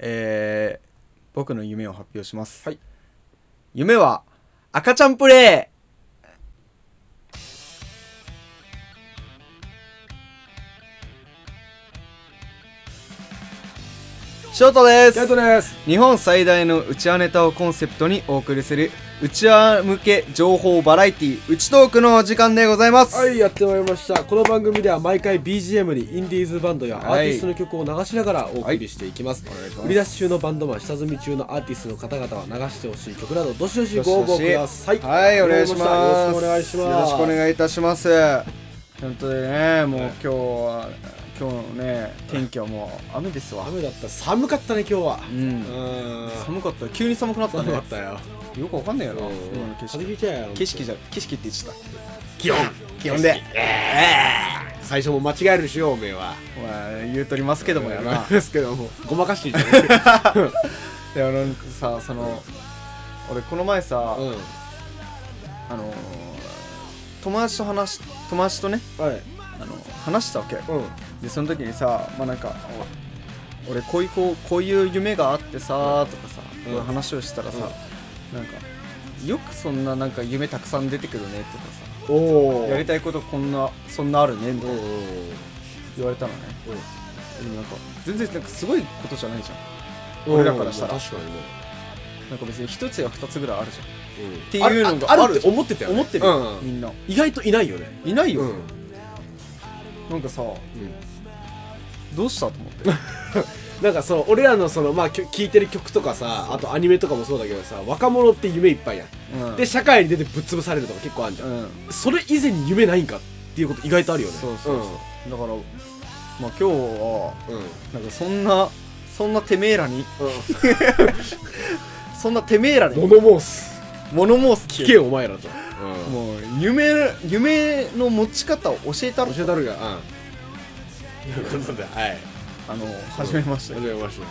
えー、僕の夢を発表します。はい夢は、赤ちゃんプレイショートです。キャイトです。日本最大のうちわネタをコンセプトにお送りするうちわ向け情報バラエティうちトークの時間でございます、はいやってまいりました。この番組では毎回 BGM にインディーズバンドやアーティストの曲を流しながらお送りしていきます、売り出し中のバンドマン下積み中のアーティストの方々は流してほしい曲などどしどしご応募ください。はいお願いします。よろしくお願いします。よろしくお願いいたします。本当でねもう今日は今日のね天気はもう雨ですわ。雨だった。寒かったね今日は。うん。うん。寒かった。急に寒くなったね。寒かったよ。よくわかんないよなうん。今の景色。風邪ひいちゃうよ景色じゃ景色って言っちゃっ気温。た気温で。最初も間違えるでしょおめえは。まあ言うとりますけどもやな。ですけども。ごまかしていたね。でもなんかさその俺この前さ、うん。あのー友達と話し友達とねはい。あの話したわけ。うんでその時にさまあなんかお俺こういうこうこういう夢があってさとかさ、うんこういう話をしたらさ、なんかよくそんななんか夢たくさん出てくるねとかさおおやりたいことこんなそんなあるねみたいな。うんうん言われたのね。うんでもなんか全然なんかすごいことじゃないじゃん。俺らからしたら。確かにね。なんか別に一つや二つぐらいあるじゃん。っていうのがあるって思ってたよね。思ってる、うん。みんな。意外といないよね。いないよ、うん。なんかさどうしたと思って？なんかそう俺らのそのまあ聴いてる曲とかさあとアニメとかもそうだけどさ若者って夢いっぱいやん。うん。で社会に出てぶっ潰されるとか結構あるじゃん。うん。それ以前に夢ないんかっていうこと意外とあるよね。そうそうそう、だからまあ今日はうん。うんなんかそんなそんなてめえらに そんなてめえらに物申す。物申す聞けよお前らと。もう夢夢の持ち方を教えたろ教えたるがうん。ということではい。あの始めました。めました。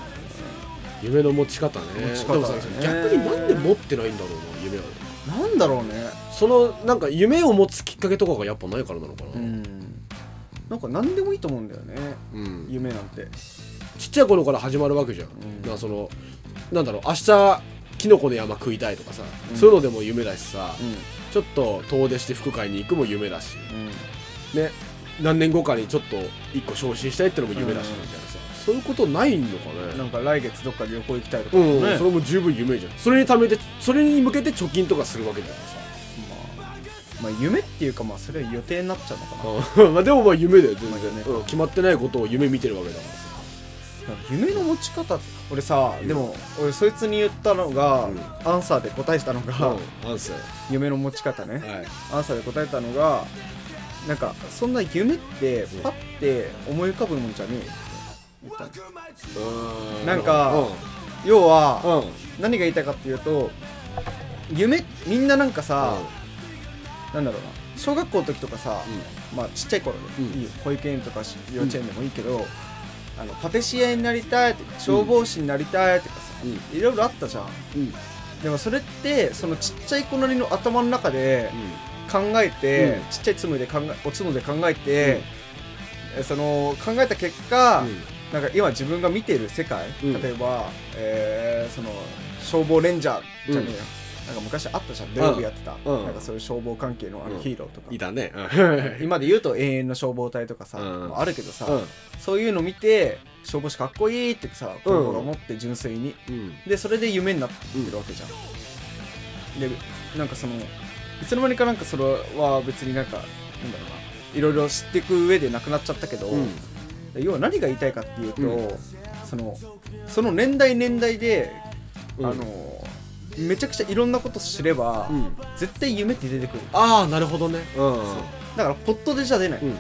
夢の持ち方ね。持ち方でもさね逆になんで持ってないんだろうな夢を。なんだろうね。そのなんか夢を持つきっかけとかがやっぱないからなのかな。うん。なんか何でもいいと思うんだよね。うん。夢なんて。ちっちゃい頃から始まるわけじゃん、ん。だからそのなんだろう明日キノコの山食いたいとかさ、うん。そういうのでも夢だしさ、うん。ちょっと遠出して服買いに行くも夢だし。うん。ね何年後かにちょっと一個昇進したいってのも夢だしうんみたいなさ、そういうことないのかね。なんか来月どっか旅行行きたいとか。うん、ね。それも十分夢じゃん。それにためてそれに向けて貯金とかするわけじゃないさ。まあ夢っていうかまあそれは予定になっちゃうのかな。うん。まあでもまあ夢だよ全然、まあ夢うん。決まってないことを夢見てるわけだからさ。夢の持ち方俺さでも俺そいつに言ったのが、うん。アンサーで答えたのが、うん。アンサー。夢の持ち方ね、はい。アンサーで答えたのがなんかそんな夢ってパッて思い浮かぶもんじゃねえよって言ったの。うんなんかうん要は、うん何が言いたいかっていうと夢みんななんかさ、なんだろうな小学校の時とかさ、まあちっちゃい頃で、うん。いいよ。保育園とかし幼稚園でもいいけど、あのパティシエになりたいとか消防士になりたいとかさ、うん。いろいろあったじゃん。うん。でもそれってそのちっちゃい子なりの頭の中で考えて、うん。ちっちゃいつむで考えおつむで考えて、えその考えた結果、なんか今自分が見ている世界、うん。例えば、えーその消防レンジャーじゃねえよ、なんか昔あったじゃん。土曜日やってた、うん。なんかそういう消防関係のあのうん。ヒーローとか、いたね。今で言うと永遠の消防隊とかさ、うん。あるけどさ、うん。そういうの見て消防士かっこいいってさ子供が思って純粋に、うん。でそれで夢になってるわけじゃん、でなんかそのいつの間にかなんかそれは別になんかなんだろうな。いろいろ知っていく上でなくなっちゃったけど、うん。要は何が言いたいかっていうと、うん。そのその年代年代で、うん。あのめちゃくちゃいろんなこと知れば、うん。絶対夢って出てくる。ああなるほどね。う。ん。だからポットでじゃ出ない、うん。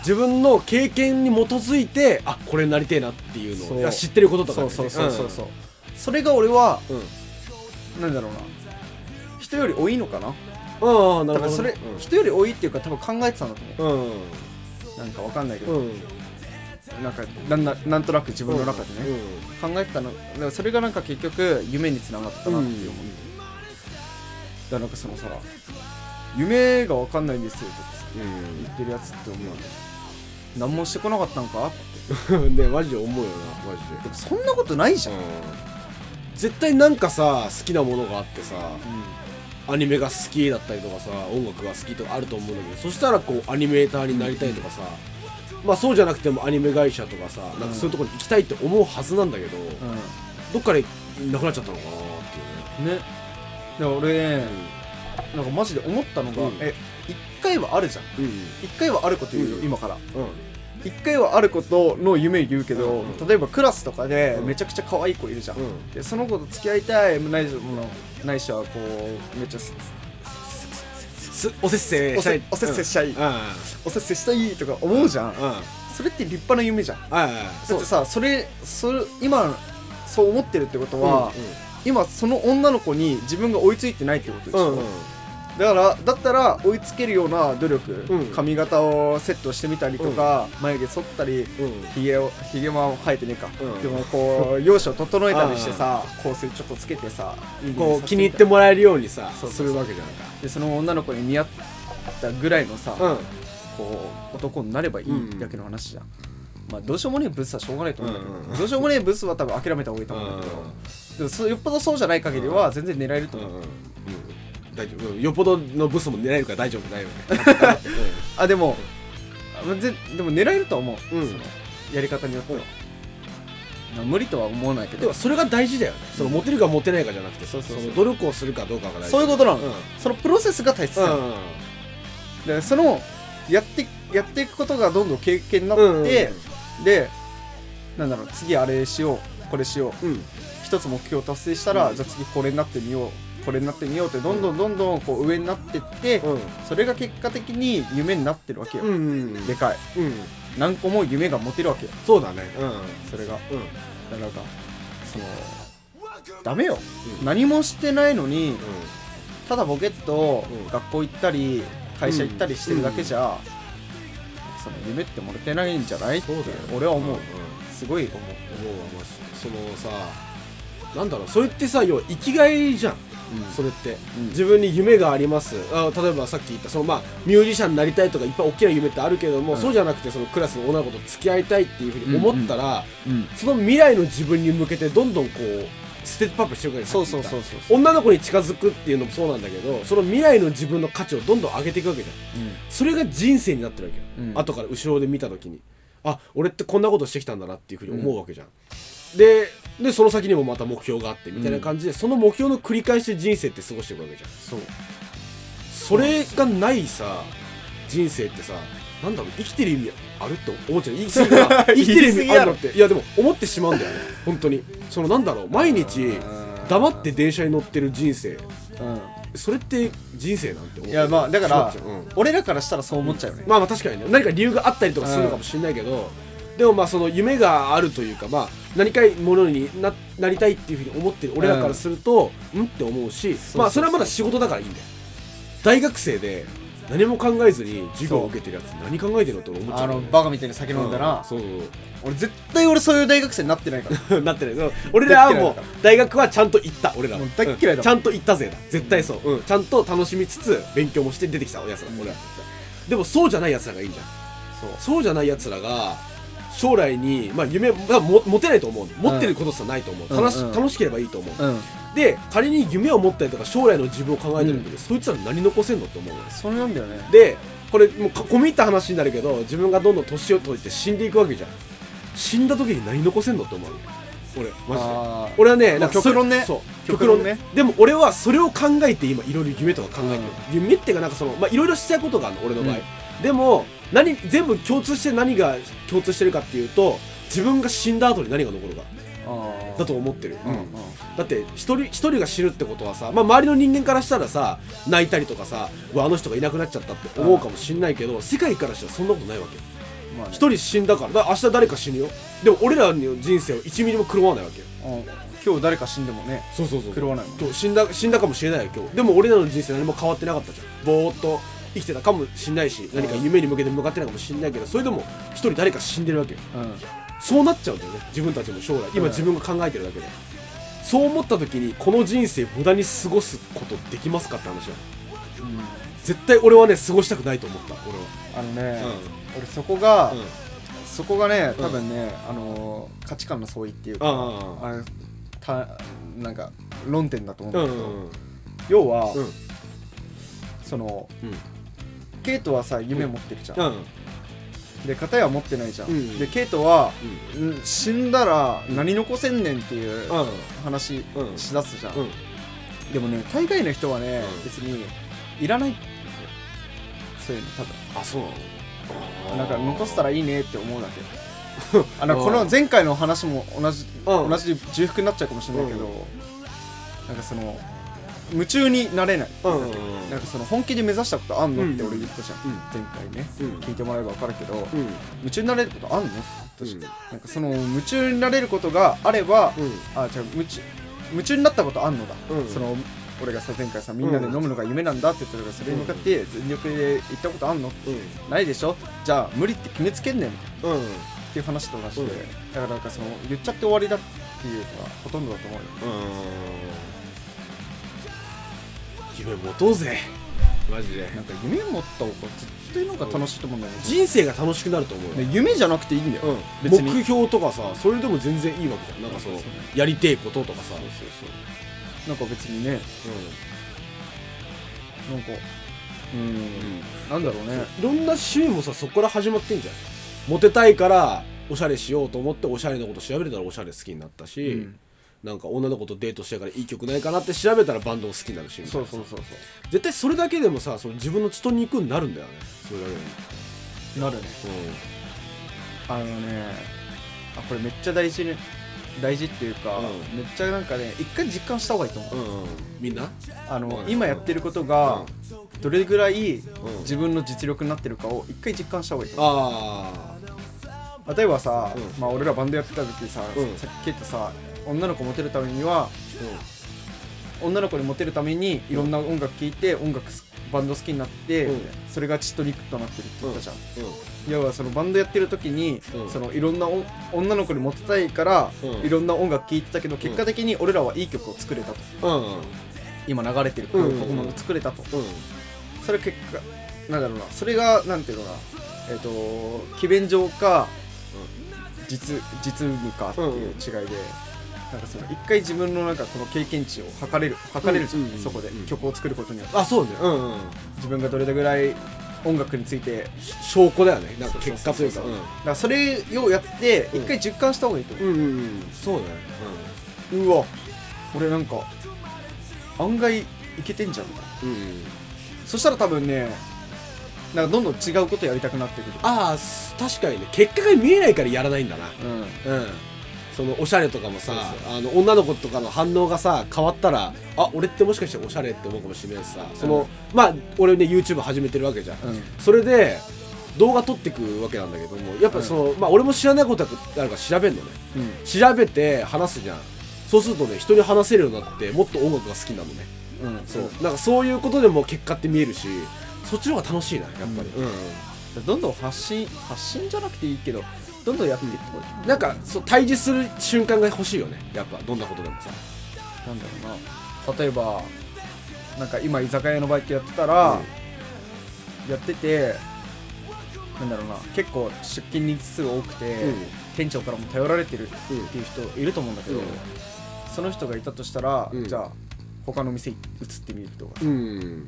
自分の経験に基づいてあこれになりてえなっていうのを知ってることとかね。そうそうそうそうそう、それが俺はうん。なんだろうな人より多いのかな？うんうんなるほどね。それ、人より多いっていうか多分考えてたんだと思うん。うなんかわかんないけど、うん。なんかなんななんとなく自分の中でね、考えてたの。だからそれがなんか結局夢につながったなっていう。思う、だからなんかそのさ夢がわかんないんですよとか言ってるやつって思う。何もしてこなかったのか？ねマジで思うよなマジで。でもそんなことないじゃん、うん。絶対なんかさ好きなものがあってさアニメが好きだったりとかさ音楽が好きとかあると思うんだけどそしたらこうアニメーターになりたいとかさ、まあそうじゃなくてもアニメ会社とかさなんかそういうところに行きたいって思うはずなんだけど、どっかでなくなっちゃったのかなっていうね。うんね。だから俺ね、なんかマジで思ったのが、うん。え一回はあるじゃん。うん。一回はあること言うよ、うん。今から。うん一回はあることの夢言うけど、うん。うん例えばクラスとかでうん。めちゃくちゃ可愛い子いるじゃん、うん。でその子と付き合いたいないしないしはこうめっちゃおせっせおしたい。せおせっせしたい、おせっせしたいとか思うじゃん、うん。それって立派な夢じゃん。だってさそれそれ今そう思ってるってことは、うん。今その女の子に自分が追いついてないってことでしょ、うんうんだからだったら追いつけるような努力、うん。髪型をセットしてみたりとか、眉毛剃ったりうん。ひげをひげは生えてねえか、うん。でもこう容姿を整えたりしてさ香水ちょっとつけてさこう気に入ってもらえるようにさそうそうそう。するわけじゃんか。でその女の子に似合ったぐらいのさ、うん。こう男になればいいだけの話じゃん、まあどうしようもねえブスはしょうがないと思うんだけど、うんうんどうしようもねえブスは多分諦めた方がいいと思うんだけど、でもそよっぽどそうじゃない限りは全然狙えると思う、うん。うんうん大丈夫。うん。よっぽどのブスも狙えるから大丈夫。大丈夫。あでもでも狙えるとは思う、うん。そのやり方によっては、まあ無理とは思わないけど。でもそれが大事だよね。そのモテるかモテないかじゃなくてそうそうそう。の努力をするかどうかが大事。そういうことなの、うん。そのプロセスが大切なの、うん。でそのやってやっていくことがどんどん経験になって、うんうん。でなんだろう次あれしようこれしよう。うん。一つ目標達成したら、うん。じゃあ次これになってみようこれになってみようってどんどんどんどんこう上になってって、うん。それが結果的に夢になってるわけよ、うんうんでかい。うん。何個も夢が持てるわけよ。そうだね。うん。それが。うん。だからなんかそのダメよ、何もしてないのにただボケっとうん。学校行ったり会社行ったりしてるだけじゃ、その夢ってもれてないんじゃない？ってそうだよ。俺は思う、んん。すごい思う。思うそのさなんだろう。それってさ要は生きがいじゃんそれって、うん。自分に夢があります。あ例えばさっき言ったその、まあ、ミュージシャンになりたいとかいっぱい大きな夢ってあるけれども、うん。そうじゃなくてそのクラスの女の子と付き合いたいっていうふうに思ったら、うん。その未来の自分に向けてどんどんこうステップアップしていくわけそうそうそうそうそう。女の子に近づくっていうのもそうなんだけどその未来の自分の価値をどんどん上げていくわけじゃん。それが人生になってるわけよ、うん。後から後ろで見た時に。あ俺ってこんなことしてきたんだなっていうふうに思うわけじゃん、ででその先にもまた目標があってみたいな感じで、その目標の繰り返しで人生って過ごしていくわけじゃん。そう。それがないさ人生ってさなんだろう生きてる意味あるって思っちゃう言い過ぎか生きてる意味あるのって。いやでも思ってしまうんだよね。本当に。そのなんだろう毎日黙って電車に乗ってる人生。うそれって人生なんて思んいやまあだからうん。俺らからしたらそう思っちゃうよね。まあまあ確かにね。何か理由があったりとかするのかもしれないけど、でもまあその夢があるというかまあ何かものにななりたいっていうふうに思ってる俺らからすると、うん、って思うしそうまあそれはまだ仕事だからいいんだよ。大学生で何も考えずに授業を受けてるやつ何考えてるのって思っちゃう。ね、のバカみたいに酒飲んだら、うん。そう俺絶対俺そういう大学生になってないから。そ うなってない。そう。俺らはもう大学はちゃんと行った俺ら大っ嫌いだうん。ちゃんと行ったぜだ。絶対そう、うん、ちゃんと楽しみつつ勉強もして出てきたやつら、俺ら。でもそうじゃないやつらがいいんじゃん。そう。そうじゃないやつらが将来に、まあ、夢、まあ、も持てないと思う持ってることさないと思う、楽しうんうん。楽しければいいと思う、うん。で仮に夢を持ったりとか将来の自分を考えてるんだけど、そいつら何残せんのって思うそれなんだよね。でこれもうか込み入った話になるけど自分がどんどん年を取って死んでいくわけじゃん。死んだ時に何残せんのって思うの俺マジで。俺はねま極論ね。そう。極論ね。でも俺はそれを考えて今いろいろ夢とか考えてる、夢っていうかなんかそのまあいろいろしたいことがあるの俺の場合、うん。でも何全部共通して何が共通してるかっていうと自分が死んだ後に何が残るか。だと思ってる、うんうん。だって一人一人が死ぬってことはさ、まあ、周りの人間からしたらさ泣いたりとかさうわあの人がいなくなっちゃったって思うかもしんないけど、世界からしたらそんなことないわけ。よまあね。一人死んだからだから明日誰か死ぬよ。でも俺らの人生を1ミリも狂わないわけ。ようん。今日誰か死んでもねそうそうそう狂わないもん今日死んだ死んだかもしれないよ今日。でも俺らの人生何も変わってなかったじゃん。ぼーっと生きてたかもしんないし何か夢に向けて向かってないかもしんないけどそれでも一人誰か死んでるわけ。そうなっちゃうんだよね自分たちも将来。今うん。自分が考えてるだけで、そう思った時にこの人生無駄に過ごすことできますかって話だ絶対俺はね過ごしたくないと思った俺は。あのね、う俺そこが、うん。そこがね多分ね、あのー価値観の相違っていうかああれたなんか論点だと思うんうだけど、んうん。要は、うん。そのうんケイトはさ夢持ってるじゃん、うん。で片や持ってないじゃん、うん。でケイトは、ん。死んだら何残せんねんっていううん。話うん。しだすじゃん、うん。でもね大概の人はね、うん。別にいらないって。そういうの多分。あそうなの？なんか残せたらいいねって思うだけ。あのこの前回の話も同じうん。同じ重複になっちゃうかもしれないけど、うん。なんかその夢中になれない、うん。うんうんなんかその本気で目指したことあんのってうん。俺言ったじゃん、うん。前回ね。うん。聞いてもらえば分かるけど、うん。夢中になれることあんの？って言ったじゃん、うん。なんかその夢中になれることがあれば、うん。あじゃあ夢中夢中になったことあんのだ、うん。その俺がさ前回さみんなで飲むのが夢なんだって言ったからそれに向かって全力で言ったことあんの？うん。ないでしょ？じゃあ無理って決めつけんねん。っうん。ていう話と同じで、うん。だからなんかその言っちゃって終わりだっていうのがほとんどだと思うよ夢持とうぜ。マジで。なんか夢持った方が絶対なんか楽しいと思うんだよね、人生が楽しくなると思うよ。ね夢じゃなくていいんだよ、うん、別に。目標とかさそれでも全然いいわけじゃん。なんかそのそうそうやりてえこととかさ。なんか別にね。なんかうん、なんだろうね。いろんな趣味もさそこから始まってんじゃん。モテたいからおしゃれしようと思っておしゃれなこと調べてたらおしゃれ好きになったし、うんなんか女の子とデートしてからいい曲ないかなって調べたらバンドも好きになるしそうそうそうそ絶対それだけでもさその自分の血と肉になるんだよね。それだけでうなるね。あのねあこれめっちゃ大事ね。大事っていうか、うん。めっちゃなんかね一回実感した方がいいと思う、うん、うん。うん、みんな？あの、うん。今やってることがどれぐらいうん。自分の実力になってるかを一回実感した方がいいと思あう例えばさ、うん。まあ俺らバンドやってた時さ、うん。さっき言ったさ女の子モテるためには女の子にモテるためにいろんな音楽聴いて音楽すバンド好きになって、うんそれが血と肉となってるってうん言ったじゃん、うん。要はそのバンドやってる時に、うん。そのいろんなお女の子にモテたいから、うん。いろんな音楽聴いてたけど結果的に俺らはいい曲を作れたと。今流れてる曲うん。をも作れたと、うん。それ結果なんだろうな。それがなんていうのかな。えっ、と機弁上か、実実務かっていう違いで、なんかその一回自分のなんかこの経験値を測れる測れるじゃん、うんうんうんそこで曲を作ることによって。あそうね。うんうん。自分がどれぐらい音楽について証拠だよね。なんか結果というかそうそう。そうだからそれをやってうん。一回実感した方がいいと思う、うんうんうん。そうだね。うわ。俺なんか案外いけてんじゃんみたいなうんうん。そしたら多分ねなんかどんどん違うことやりたくなってくる。ああす確かにね。結果が見えないからやらないんだな。うん。うんそのおしゃれとかもさあの女の子とかの反応がさ変わったらあ俺ってもしかしておしゃれって思うかもしれないしさ。その、まあ俺ね YouTube 始めてるわけじゃん、うん。それで動画撮ってくわけなんだけどもやっぱその、まあ俺も知らないことあるから調べるのね。うん。調べて話すじゃん。そうするとね人に話せるようになってもっと音楽が好きなのね。うん。そう。なんかそういうことでも結果って見えるしそっちの方が楽しいなやっぱり、うん。どんどん発信発信じゃなくていいけどどんどんやっていってこい、なんかそう対峙する瞬間が欲しいよね。やっぱどんなことでもさ。なんだろうな。例えばなんか今居酒屋のバイトやってたら、やっててなんだろうな。結構出勤日数多くて、うん。店長からも頼られてるっていう人いると思うんだけど、うん。その人がいたとしたら、うん。じゃあ他の店移ってみるとか、うん。なんか。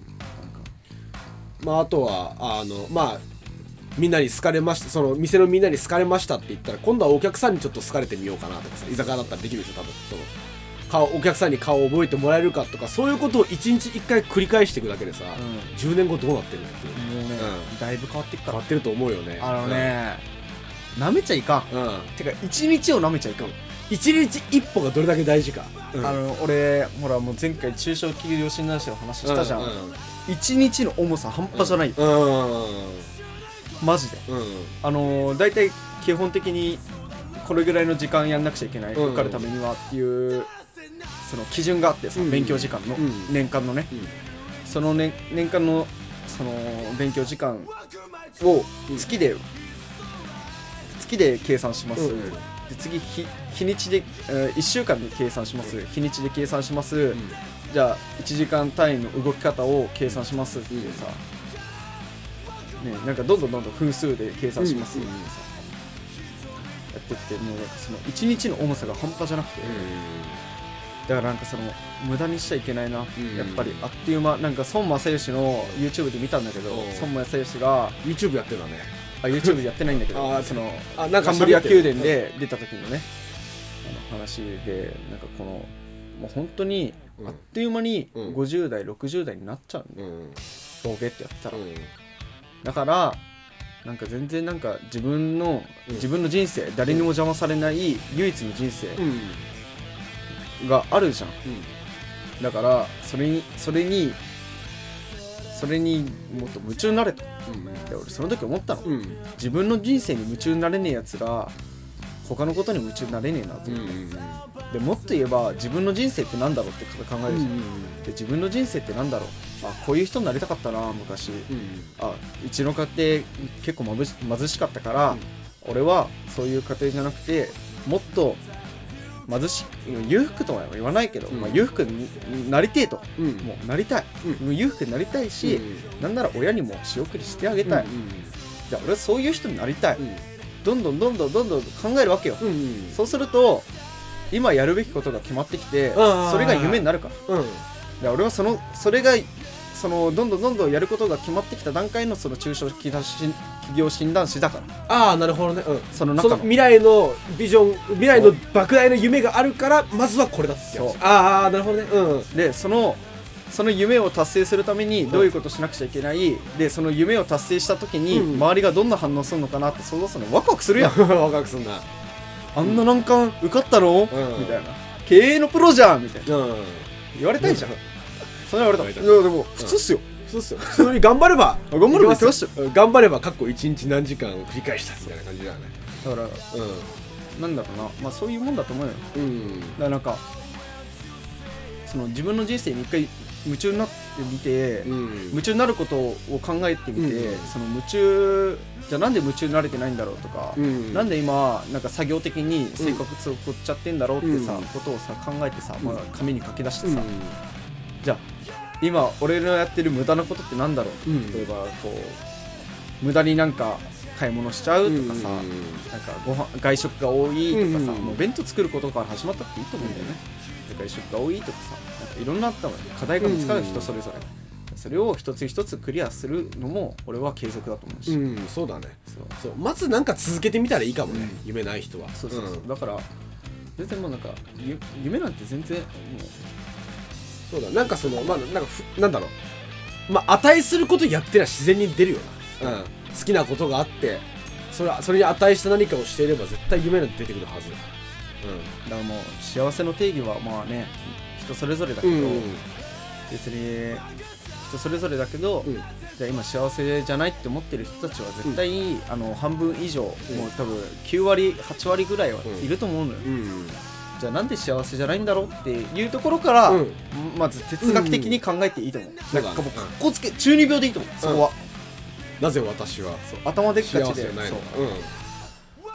まああとはあのまあみんなに好かれました。その店のみんなに好かれましたって言ったら今度はお客さんにちょっと好かれてみようかなとかさ居酒屋だったらできるでしょ多分その顔お客さんに顔を覚えてもらえるかとかそういうことを一日一回繰り返していくだけでさ、10年後どうなってるのっていうもうね、うんだいぶ変わっていくから変わってると思うよね。あのね、舐めちゃいかんうん、うんてか一日を舐めちゃいかん、一日一歩がどれだけ大事か、うん。あの俺ほらもう前回中小企業診断士の話したじゃん、うん一日の重さ半端じゃない。よ、うんマジで。うん。あのー、大体基本的にこれぐらいの時間やんなくちゃいけない、うん。受かるためにはっていうその基準があってさ、うん。勉強時間の、うん。年間のね。うん。その年年間のその勉強時間をうん。月で、月で計算します、うん。で次日日にちで、え1週間で計算します。日にちで計算します、じゃあ1時間単位の動き方を計算しますっていうさ、ね、なんかどんどんどんどん分数で計算しますっていうさ、ってってもうなんかその一日の重さが半端じゃなくて、だからなんかその無駄にしちゃいけないな、んやっぱりあっという間なんか孫正義の YouTube で見たんだけどうん孫正義が YouTube やってるんだね。あ YouTube でやってないんだけど そのあなんかカンブリア宮殿で出た時のねあの話でなんかこのもう本当にうん。あっという間にうん。50代60代になっちゃうんだよ。うん。ボケってやってたら。うんだからなんか全然なんか自分のうん。自分の人生誰にも邪魔されない唯一の人生うん。があるじゃん。だからそれにそれにそれにもっと夢中になれと。で俺その時思ったの。うん。うん自分の人生に夢中になれねえやつが他のことに夢中になれねえなと。うん思って、でもっと言えば自分の人生ってなんだろうって考えるじゃん、で自分の人生ってなんだろうあこういう人になりたかったな昔。あうちの家庭結構まぶし貧しかったから、俺はそういう家庭じゃなくてもっと貧しい裕福とは言わないけど、うん。まあ、裕福になりてえと、うん。もうなりたい、うもう裕福になりたいし、なんなら親にも仕送りしてあげたい、じゃあ俺はそういう人になりたい、どんどんどんどんどんどん考えるわけよ、そうすると今やるべきことが決まってきてそれが夢になるからで俺はそのそれがそのどんどんどんどんやることが決まってきた段階のその中小企業診断士だから。ああなるほどね。うん。その中の。その未来のビジョン未来の莫大な夢があるからまずはこれだってそう。ああなるほどね。うん。でそのその夢を達成するためにどういうことをしなくちゃいけない、でその夢を達成した時にうん。周りがどんな反応するのかなって想像するの。ワクワクするやんワクワクすんな。あんな難関受かったの、ん。みたいな。経営のプロじゃんみたいな。うん。言われたいじゃん、それは俺だ。いやでも普通っすよ、そうっすよ。普通に頑張れば頑張ればいけますよ。いけますよ。うん頑張ればかっこ一日何時間繰り返したみたいな感じだよね。だからなんだろうな。まあそういうもんだと思うよ。だうん。うんからなんかその自分の人生に一回夢中になってみて、うん。夢中になることを考えてみて、うん。その夢中じゃあなんで夢中になれてないんだろうとか、うん。なんで今なんか作業的に性格を送っちゃってんだろうってさ、うん。ことをさ考えてさ、まあうん、紙に書き出してさ、うん。じゃあ今俺のやってる無駄なことってなんだろう、うん。例えばこう無駄になんか買い物しちゃうとかさ、うん。なんかご飯外食が多いとかさ、うんもう弁当作ることから始まったっていいと思うんだよね、で外食が多いとかさなんかいろんなあったのよ課題が見つかるうん人それぞれ、それを一つ一つクリアするのも俺は継続だと思うし、うんそうだね。そう。そう。まずなんか続けてみたらいいかもね夢ない人は。そうそうそう、ん。だから全然もうなんかゆ夢なんて全然もそうだ。なんかそのまあなんかふなんだろう。まあ値することやってりゃ自然に出るよな、うん、好きなことがあってそれそれに値した何かをしていれば絶対夢なんて出てくるはずうだからもう幸せの定義はまあね人それぞれだけど、うんうん。別に人それぞれだけど、うん。じゃあ今幸せじゃないって思ってる人たちは絶対、あの半分以上、もう多分9割8割ぐらいはいると思うのよ、うんじゃあなんで幸せじゃないんだろうっていうところから、うん。まず哲学的に考えていいと思う、そうだねなんかもうかっこつけ中二病でいいと思う。そこは、なぜ私は頭でっか幸ちでせじゃないのか。そう。うん。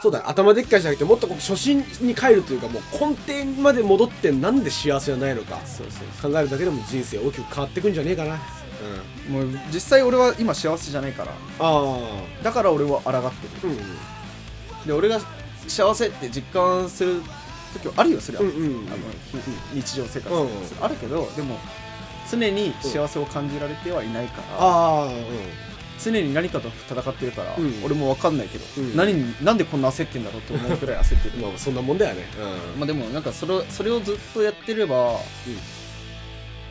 そうだよ。頭でっかいじゃなくてもっと初心に帰るというかもう根底まで戻ってなんで幸せじゃないのか。そうそう考えるだけでも人生大きく変わってくんじゃねえかな。うん。もう実際俺は今幸せじゃないから。あだから俺は抗ってる。あうん。で俺が幸せって実感する時はあるよそれは、うんうん。あのひ日常生活、うんあるけどでも常に幸せを感じられてはいないから、常に何かと戦ってるから、うん。俺も分かんないけど、うん。何になんでこんな焦ってんだろうと思うくらい焦ってる。まあそんなもんだよね。まあでもなんかそれをそれをずっとやってれば、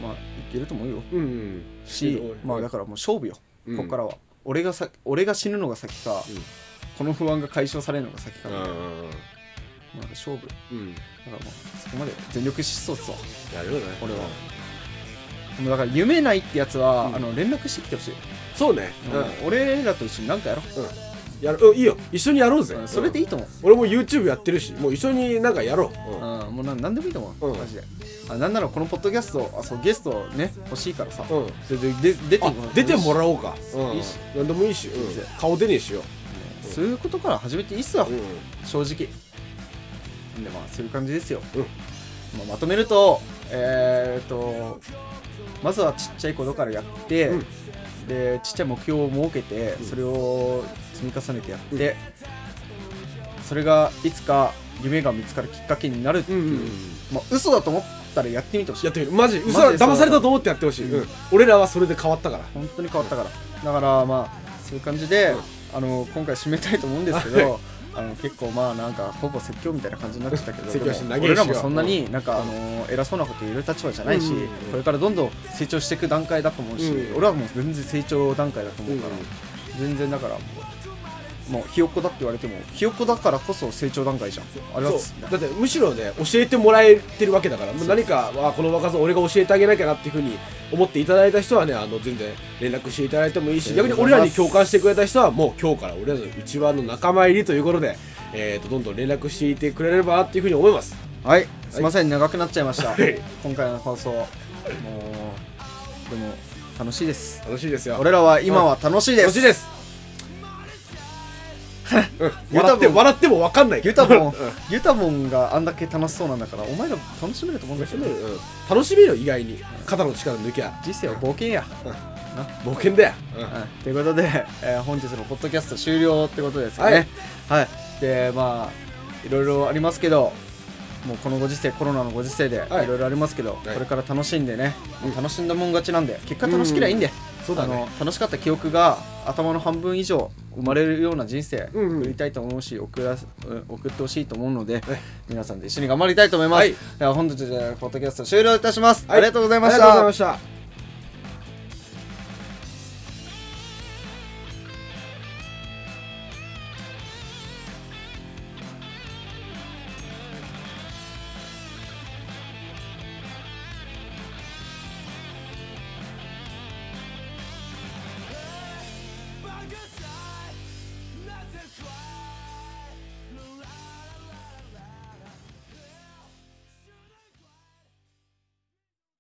まあいけると思うよ。うんうん。し、まあだからもう勝負よ、うん。ここからは。俺がさ俺が死ぬのが先か、うん。この不安が解消されるのが先かうみたいな,、まあ、勝負。だかうんらもうそこまで全力疾走っすわ。やるよね。俺は。でもだから夢ないってやつは、うん。あの連絡してきてほしい、そうね。うん。俺らと一緒に何かやろう、うん。やる。うんいいよ。一緒にやろうぜ。うんそれでいいと思う、俺も YouTube やってるしもう一緒になんかやろう。うん。もうな何でもいいと思う、うん。マジで。あなんならこのポッドキャストあそうゲストね欲しいからさ、うん。ででで出てあ出てもうらおうか。いいし何でもいいしうん。顔出ねえしよ。そういうことから始めていいっすよ、うん。正直でまあそういう感じですよ、うん。まあ、まとめるとえー、っとまずはちっちゃいことからやって、うん。でちっちゃい目標を設けて、うん。それを積み重ねてやって、それがいつか夢が見つかるきっかけになるっていう、うんうんうん。まあ嘘だと思ったらやってみてほしい。やってみる。マジ嘘マジでそう。騙されたと思ってやってほしい、うん。うん。俺らはそれで変わったから。本当に変わったから。だからまあそういう感じで、あの今回締めたいと思うんですけどあの結構まあなんかほぼ説教みたいな感じになってたけど 俺らもそんなになんかあの偉そうなこと言える立場じゃないし、これからどんどん成長していく段階だと思うし、うん。俺はもう全然成長段階だと思うから、うん。全然だからもうひよっこだって言われてもひよっこだからこそ成長段階じゃん。あれはだってむしろね教えてもらえてるわけだからもう。何かあこの若さ俺が教えてあげなきゃなっていうふうに思っていただいた人はねあの全然連絡していただいてもいいし逆に俺らに共感してくれた人はもう今日から俺らの一番の仲間入りということで、えー、とどんどん連絡していてくれればなっていうふうに思います。はい。すいません長くなっちゃいました。はい。今回の放送もうでも楽しいです。楽しいですよ。俺らは今は楽しいです。楽しいです、笑って笑っても分かんない。ユタボンうん。ユタボンがあんだけ楽しそうなんだからお前ら楽しめると思うんだけど。うん。楽しめるよ意外に。肩の力抜きゃ。人生は冒険や、冒険だよ、うん。ということで、えー本日のポッドキャスト終了ってことですよね。はい、でまあいろいろありますけどもうこのご時世コロナのご時世でいはい。ろいろありますけど、い。これから楽しんでね、うん。楽しんだもん勝ちなんで結果楽しけりゃいいんで、そうだ楽しかった記憶が頭の半分以上生まれるような人生送りたいと思うし、送ら送ってほしいと思うので、はい。皆さんで一緒に頑張りたいと思います、はい。では本日でポッドキャスト終了いたします、はい。ありがとうございましありがとうごたざいました「